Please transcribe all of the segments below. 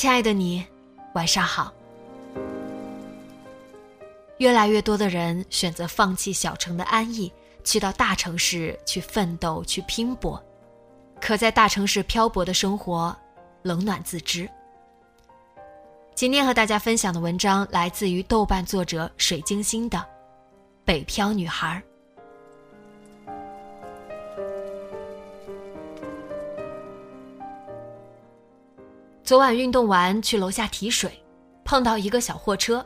亲爱的你，晚上好。越来越多的人选择放弃小城的安逸，去到大城市去奋斗、去拼搏。可在大城市漂泊的生活，冷暖自知。今天和大家分享的文章来自于豆瓣作者水晶星的《北漂女孩》。昨晚运动完去楼下提水，碰到一个小货车，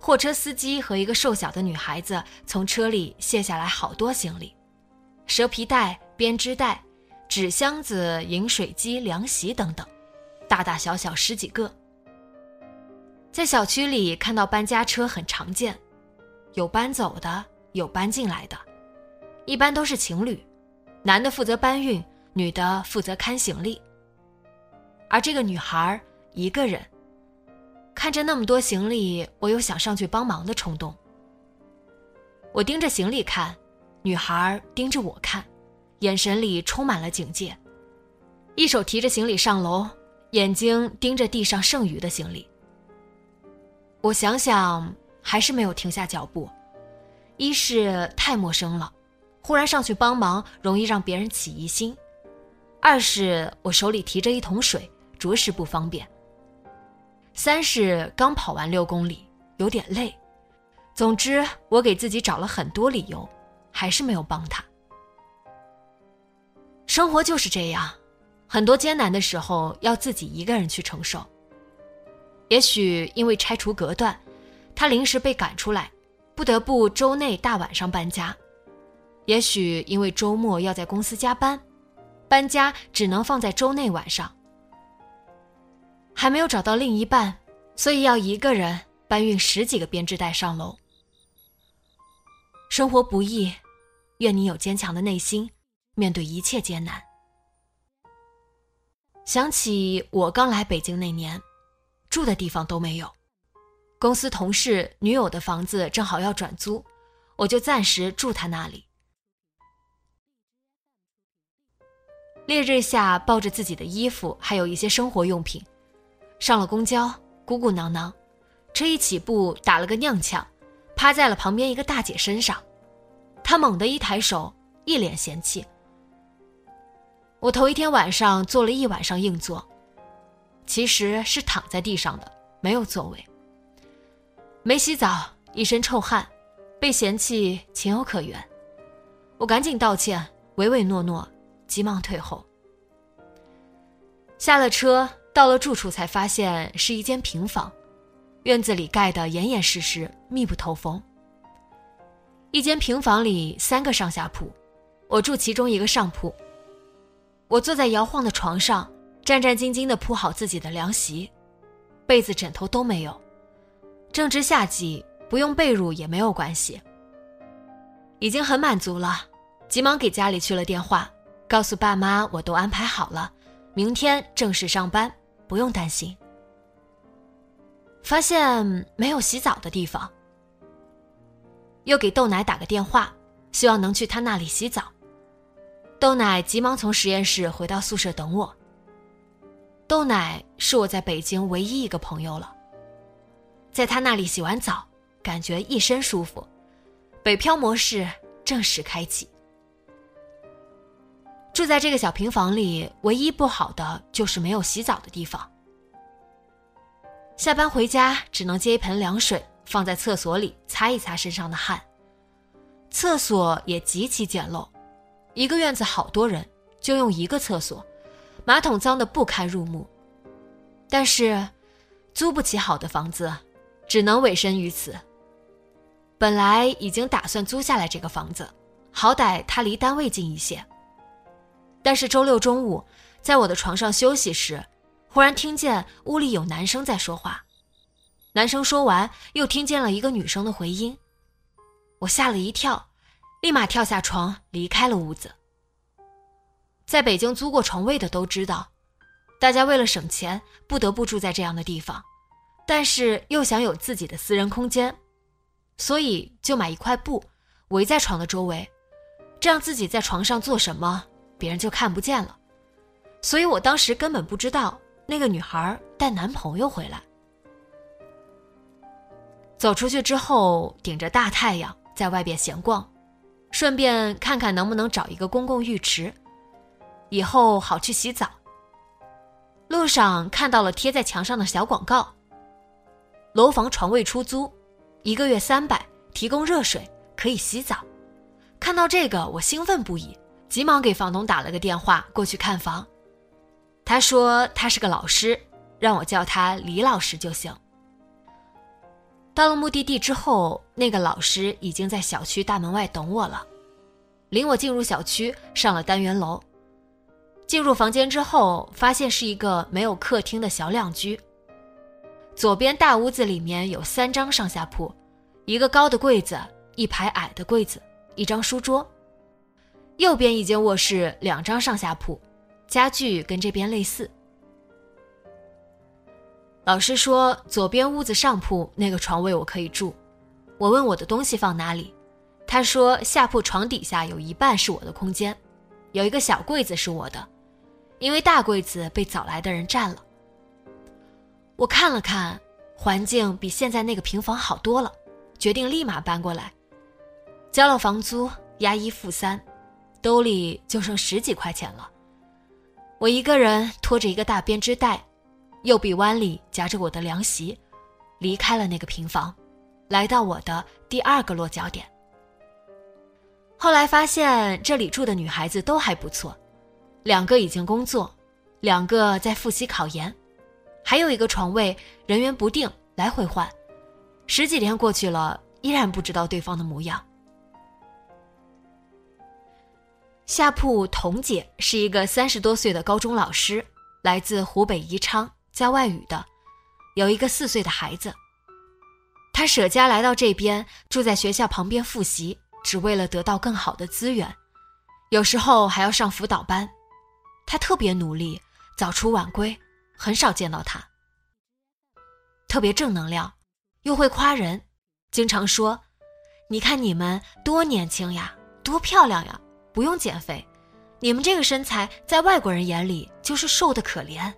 货车司机和一个瘦小的女孩子从车里卸下来好多行李，蛇皮袋、编织袋、纸箱子、饮水机、凉席等等，大大小小十几个。在小区里看到搬家车很常见，有搬走的，有搬进来的，一般都是情侣，男的负责搬运，女的负责看行李。而这个女孩一个人看着那么多行李，我有想上去帮忙的冲动。我盯着行李看，女孩盯着我看，眼神里充满了警戒，一手提着行李上楼，眼睛盯着地上剩余的行李。我想想，还是没有停下脚步，一是太陌生了，忽然上去帮忙容易让别人起疑心；二是我手里提着一桶水。着实不方便。三是刚跑完六公里，有点累。总之，我给自己找了很多理由，还是没有帮他。生活就是这样，很多艰难的时候要自己一个人去承受。也许因为拆除隔断，他临时被赶出来，不得不周内大晚上搬家；也许因为周末要在公司加班，搬家只能放在周内晚上。还没有找到另一半，所以要一个人搬运十几个编织袋上楼。生活不易，愿你有坚强的内心，面对一切艰难。想起我刚来北京那年，住的地方都没有，公司同事女友的房子正好要转租，我就暂时住他那里。烈日下，抱着自己的衣服，还有一些生活用品。上了公交，鼓鼓囊囊，车一起步打了个踉跄，趴在了旁边一个大姐身上。她猛地一抬手，一脸嫌弃。我头一天晚上坐了一晚上硬座，其实是躺在地上的，没有座位。没洗澡，一身臭汗，被嫌弃情有可原。我赶紧道歉，唯唯诺诺，急忙退后。下了车。到了住处才发现是一间平房，院子里盖得严严实实，密不透风。一间平房里三个上下铺，我住其中一个上铺。我坐在摇晃的床上，战战兢兢地铺好自己的凉席，被子枕头都没有。正值夏季，不用被褥也没有关系。已经很满足了，急忙给家里去了电话，告诉爸妈我都安排好了，明天正式上班。不用担心。发现没有洗澡的地方，又给豆奶打个电话，希望能去他那里洗澡。豆奶急忙从实验室回到宿舍等我。豆奶是我在北京唯一一个朋友了，在他那里洗完澡，感觉一身舒服，北漂模式正式开启。住在这个小平房里，唯一不好的就是没有洗澡的地方，下班回家只能接一盆凉水放在厕所里擦一擦身上的汗。厕所也极其简陋，一个院子好多人就用一个厕所，马桶脏得不堪入目。但是，租不起好的房子，只能委身于此。本来已经打算租下来这个房子，好歹它离单位近一些。但是周六中午，在我的床上休息时，忽然听见屋里有男生在说话。男生说完，又听见了一个女生的回音。我吓了一跳，立马跳下床离开了屋子。在北京租过床位的都知道，大家为了省钱，不得不住在这样的地方，但是又想有自己的私人空间。所以就买一块布，围在床的周围，这样自己在床上做什么，别人就看不见了。所以我当时根本不知道那个女孩带男朋友回来。走出去之后，顶着大太阳在外边闲逛，顺便看看能不能找一个公共浴池，以后好去洗澡。路上看到了贴在墙上的小广告：楼房床位出租。一个月三百，提供热水，可以洗澡。看到这个，我兴奋不已，急忙给房东打了个电话过去看房。他说他是个老师，让我叫他李老师就行。到了目的地之后，那个老师已经在小区大门外等我了，领我进入小区，上了单元楼。进入房间之后，发现是一个没有客厅的小两居。左边大屋子里面有三张上下铺，一个高的柜子，一排矮的柜子，一张书桌。右边一间卧室，两张上下铺，家具跟这边类似。老师说左边屋子上铺那个床位我可以住，我问我的东西放哪里，他说下铺床底下有一半是我的空间，有一个小柜子是我的，因为大柜子被早来的人占了。我看了看，环境比现在那个平房好多了，决定立马搬过来。交了房租，押一付三，兜里就剩十几块钱了。我一个人拖着一个大编织袋，右臂弯里夹着我的凉席，离开了那个平房，来到我的第二个落脚点。后来发现这里住的女孩子都还不错，两个已经工作，两个在复习考研。还有一个床位，人员不定，来回换，十几天过去了，依然不知道对方的模样。下铺童姐是一个三十多岁的高中老师，来自湖北宜昌，教外语的，有一个四岁的孩子。他舍家来到这边，住在学校旁边复习，只为了得到更好的资源，有时候还要上辅导班。他特别努力，早出晚归。很少见到他，特别正能量，又会夸人，经常说：“你看你们多年轻呀，多漂亮呀，不用减肥，你们这个身材在外国人眼里就是瘦的可怜。”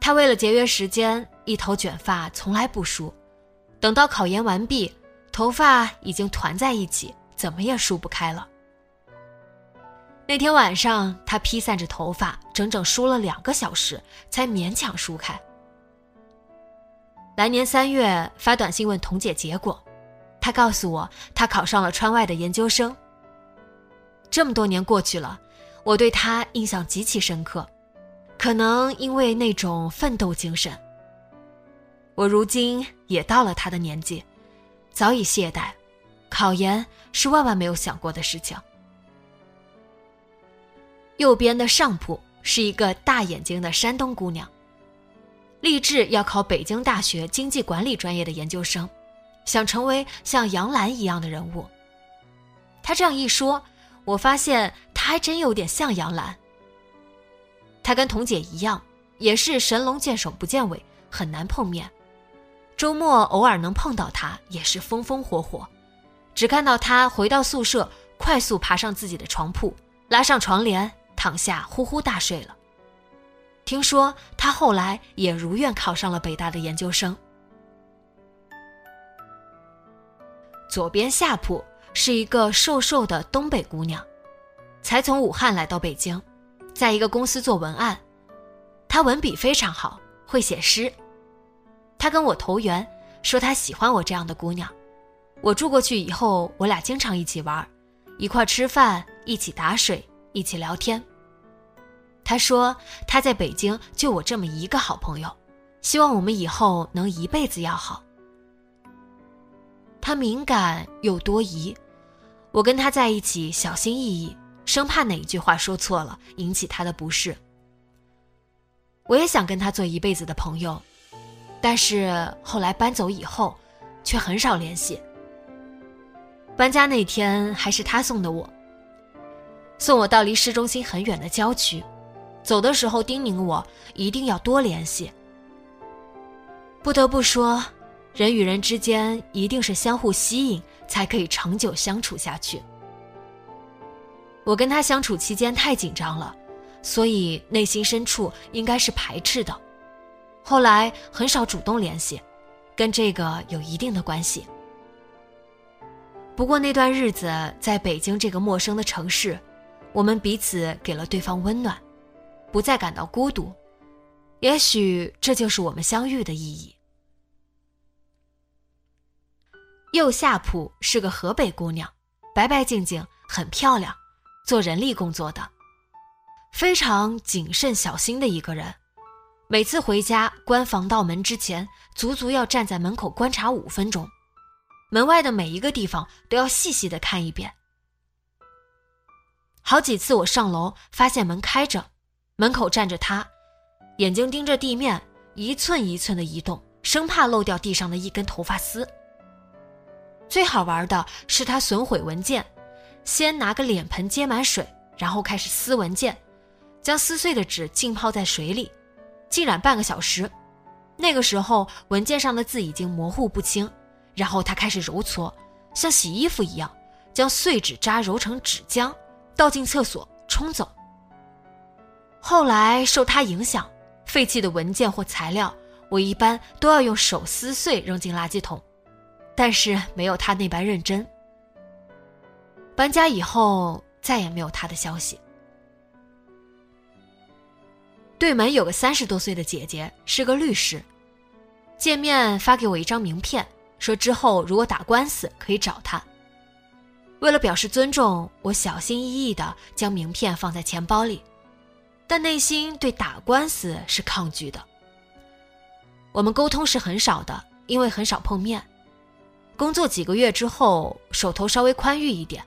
他为了节约时间，一头卷发从来不梳，等到考研完毕，头发已经团在一起，怎么也梳不开了。那天晚上，他披散着头发，整整梳了两个小时，才勉强梳开。来年三月发短信问童姐结果，他告诉我他考上了川外的研究生。这么多年过去了，我对他印象极其深刻，可能因为那种奋斗精神。我如今也到了他的年纪，早已懈怠，考研是万万没有想过的事情。右边的上铺是一个大眼睛的山东姑娘，立志要考北京大学经济管理专业的研究生，想成为像杨澜一样的人物。他这样一说，我发现他还真有点像杨澜。他跟彤姐一样，也是神龙见首不见尾，很难碰面。周末偶尔能碰到他，也是风风火火。只看到他回到宿舍，快速爬上自己的床铺，拉上床帘。躺下呼呼大睡了。听说他后来也如愿考上了北大的研究生。左边下铺是一个瘦瘦的东北姑娘，才从武汉来到北京，在一个公司做文案。她文笔非常好，会写诗。他跟我投缘，说他喜欢我这样的姑娘。我住过去以后，我俩经常一起玩，一块吃饭，一起打水，一起聊天。他说他在北京就我这么一个好朋友，希望我们以后能一辈子要好。他敏感又多疑，我跟他在一起小心翼翼，生怕哪一句话说错了引起他的不适。我也想跟他做一辈子的朋友。但是后来搬走以后，却很少联系。搬家那天还是他送的我，送我到离市中心很远的郊区，走的时候叮咛我一定要多联系。不得不说，人与人之间一定是相互吸引，才可以长久相处下去。我跟他相处期间太紧张了，所以内心深处应该是排斥的。后来很少主动联系，跟这个有一定的关系。不过那段日子在北京这个陌生的城市，我们彼此给了对方温暖，不再感到孤独。也许这就是我们相遇的意义。右下铺是个河北姑娘，白白净净，很漂亮，做人力工作的，非常谨慎小心的一个人。每次回家关防盗门之前，足足要站在门口观察五分钟，门外的每一个地方都要细细的看一遍。好几次我上楼发现门开着，门口站着他，眼睛盯着地面，一寸一寸的移动，生怕漏掉地上的一根头发丝。最好玩的是他损毁文件，先拿个脸盆接满水，然后开始撕文件，将撕碎的纸浸泡在水里。浸染半个小时，那个时候文件上的字已经模糊不清。然后他开始揉搓，像洗衣服一样，将碎纸渣揉成纸浆，倒进厕所冲走。后来受他影响，废弃的文件或材料，我一般都要用手撕碎扔进垃圾桶，但是没有他那般认真。搬家以后，再也没有他的消息。对门有个三十多岁的姐姐，是个律师。见面发给我一张名片，说之后如果打官司可以找她。为了表示尊重，我小心翼翼地将名片放在钱包里，但内心对打官司是抗拒的。我们沟通是很少的，因为很少碰面。工作几个月之后，手头稍微宽裕一点，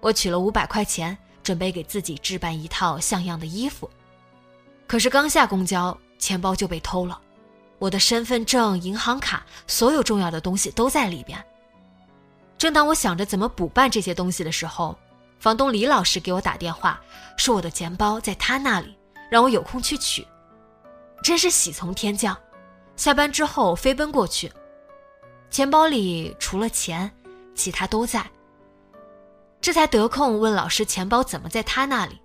我取了五百块钱，准备给自己置办一套像样的衣服。可是刚下公交，钱包就被偷了，我的身份证、银行卡，所有重要的东西都在里边。正当我想着怎么补办这些东西的时候，房东李老师给我打电话，说我的钱包在他那里，让我有空去取。真是喜从天降，下班之后飞奔过去，钱包里除了钱，其他都在。这才得空问老师钱包怎么在他那里。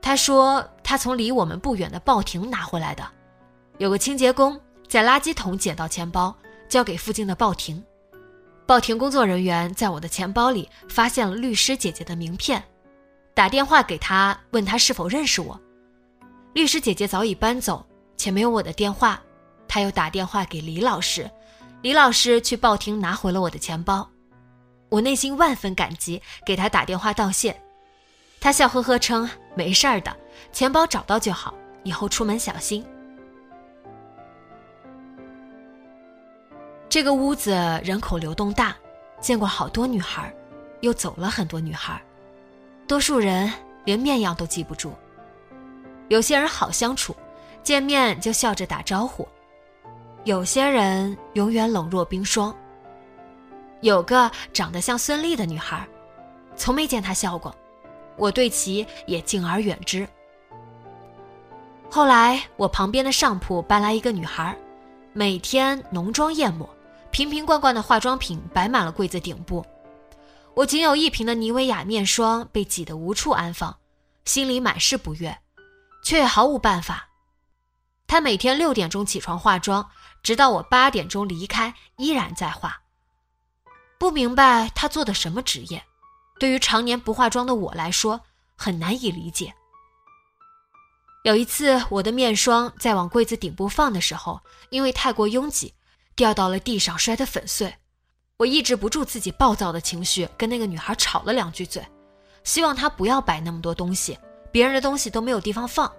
他说他从离我们不远的报亭拿回来的，有个清洁工在垃圾桶捡到钱包，交给附近的报亭。报亭工作人员在我的钱包里发现了律师姐姐的名片，打电话给他问他是否认识我。律师姐姐早已搬走，且没有我的电话。他又打电话给李老师，李老师去报亭拿回了我的钱包。我内心万分感激，给他打电话道谢。他笑呵呵称：“没事儿的，钱包找到就好，以后出门小心。”这个屋子人口流动大，见过好多女孩，又走了很多女孩，多数人连面样都记不住。有些人好相处，见面就笑着打招呼；有些人永远冷若冰霜。有个长得像孙俪的女孩，从没见她笑过。我对其也敬而远之。后来，我旁边的上铺搬来一个女孩，每天浓妆艳抹，瓶瓶罐罐的化妆品摆满了柜子顶部。我仅有一瓶的妮维雅面霜被挤得无处安放，心里满是不悦，却也毫无办法。她每天六点钟起床化妆，直到我八点钟离开，依然在画。不明白她做的什么职业。对于常年不化妆的我来说，很难以理解。有一次，我的面霜在往柜子顶部放的时候，因为太过拥挤，掉到了地上，摔得粉碎。我抑制不住自己暴躁的情绪，跟那个女孩吵了两句嘴，希望她不要摆那么多东西，别人的东西都没有地方放。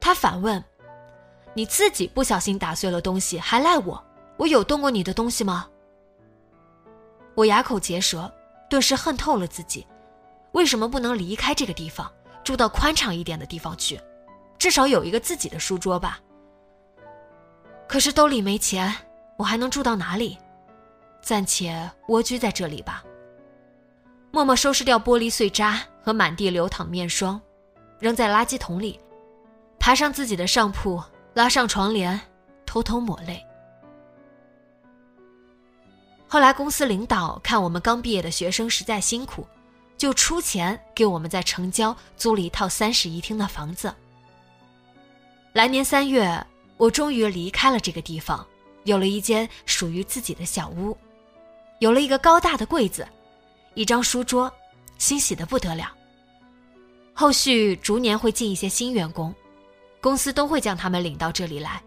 她反问：“你自己不小心打碎了东西，还赖我？我有动过你的东西吗？”我哑口结舌，顿时恨透了自己，为什么不能离开这个地方？住到宽敞一点的地方去，至少有一个自己的书桌吧。可是兜里没钱，我还能住到哪里？暂且蜗居在这里吧。默默收拾掉玻璃碎渣和满地流淌面霜，扔在垃圾桶里，爬上自己的上铺，拉上床帘，偷偷抹泪。后来公司领导看我们刚毕业的学生实在辛苦。就出钱给我们在城郊租了一套三室一厅的房子。来年三月，我终于离开了这个地方，有了一间属于自己的小屋，有了一个高大的柜子，一张书桌，欣喜的不得了。后续逐年会进一些新员工，公司都会将他们领到这里来。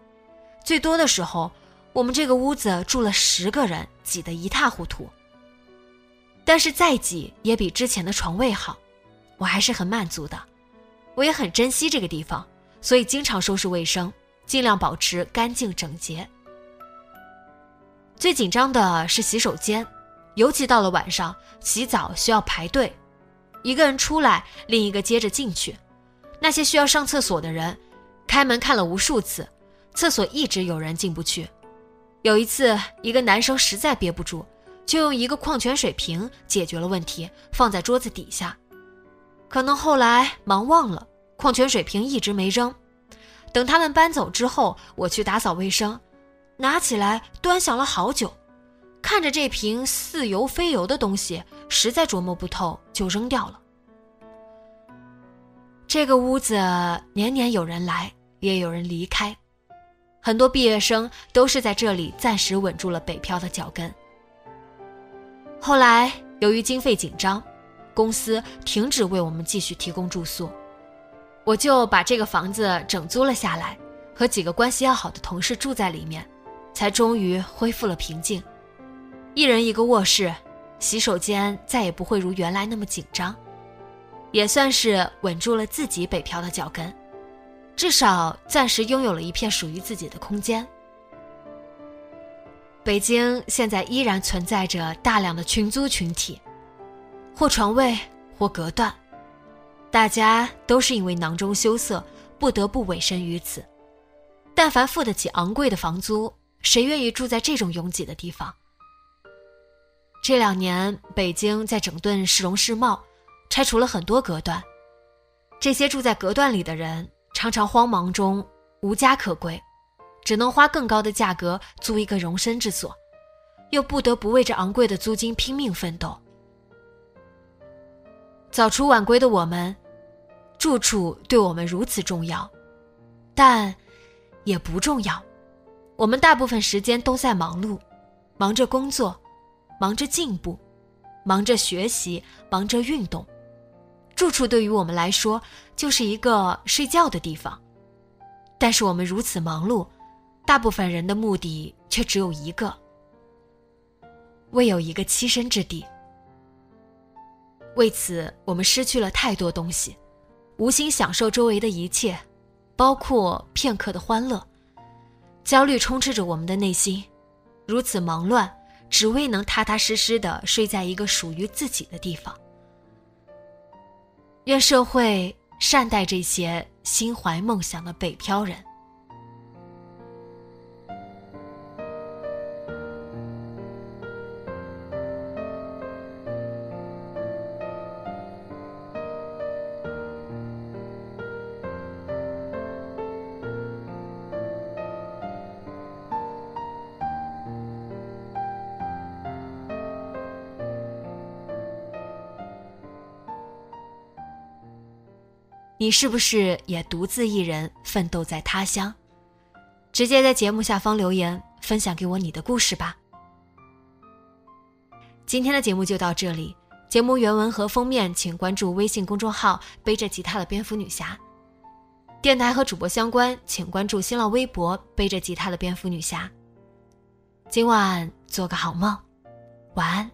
最多的时候，我们这个屋子住了十个人，挤得一塌糊涂。但是再挤也比之前的床位好，我还是很满足的。我也很珍惜这个地方，所以经常收拾卫生，尽量保持干净整洁。最紧张的是洗手间，尤其到了晚上，洗澡需要排队，一个人出来，另一个接着进去。那些需要上厕所的人，开门看了无数次，厕所一直有人进不去。有一次，一个男生实在憋不住。就用一个矿泉水瓶解决了问题，放在桌子底下。可能后来忙忘了，矿泉水瓶一直没扔。等他们搬走之后，我去打扫卫生，拿起来端详了好久，看着这瓶似油非油的东西，实在琢磨不透，就扔掉了。这个屋子年年有人来，也有人离开，很多毕业生都是在这里暂时稳住了北漂的脚跟。后来，由于经费紧张，公司停止为我们继续提供住宿，我就把这个房子整租了下来，和几个关系要好的同事住在里面，才终于恢复了平静。一人一个卧室，洗手间再也不会如原来那么紧张，也算是稳住了自己北漂的脚跟，至少暂时拥有了一片属于自己的空间。北京现在依然存在着大量的群租群体，或床位，或隔断，大家都是因为囊中羞涩，不得不委身于此。但凡付得起昂贵的房租，谁愿意住在这种拥挤的地方？这两年，北京在整顿市容市貌，拆除了很多隔断，这些住在隔断里的人，常常慌忙中无家可归。只能花更高的价格租一个容身之所，又不得不为这昂贵的租金拼命奋斗。早出晚归的我们，住处对我们如此重要，但也不重要。我们大部分时间都在忙碌，忙着工作，忙着进步，忙着学习，忙着运动。住处对于我们来说就是一个睡觉的地方，但是我们如此忙碌。大部分人的目的却只有一个：为有一个栖身之地。为此，我们失去了太多东西，无心享受周围的一切，包括片刻的欢乐。焦虑充斥着我们的内心，如此忙乱，只为能踏踏实实的睡在一个属于自己的地方。愿社会善待这些心怀梦想的北漂人。你是不是也独自一人奋斗在他乡？直接在节目下方留言分享给我你的故事吧。今天的节目就到这里，节目原文和封面请关注微信公众号“背着吉他的蝙蝠女侠”。电台和主播相关，请关注新浪微博“背着吉他的蝙蝠女侠”。今晚做个好梦，晚安。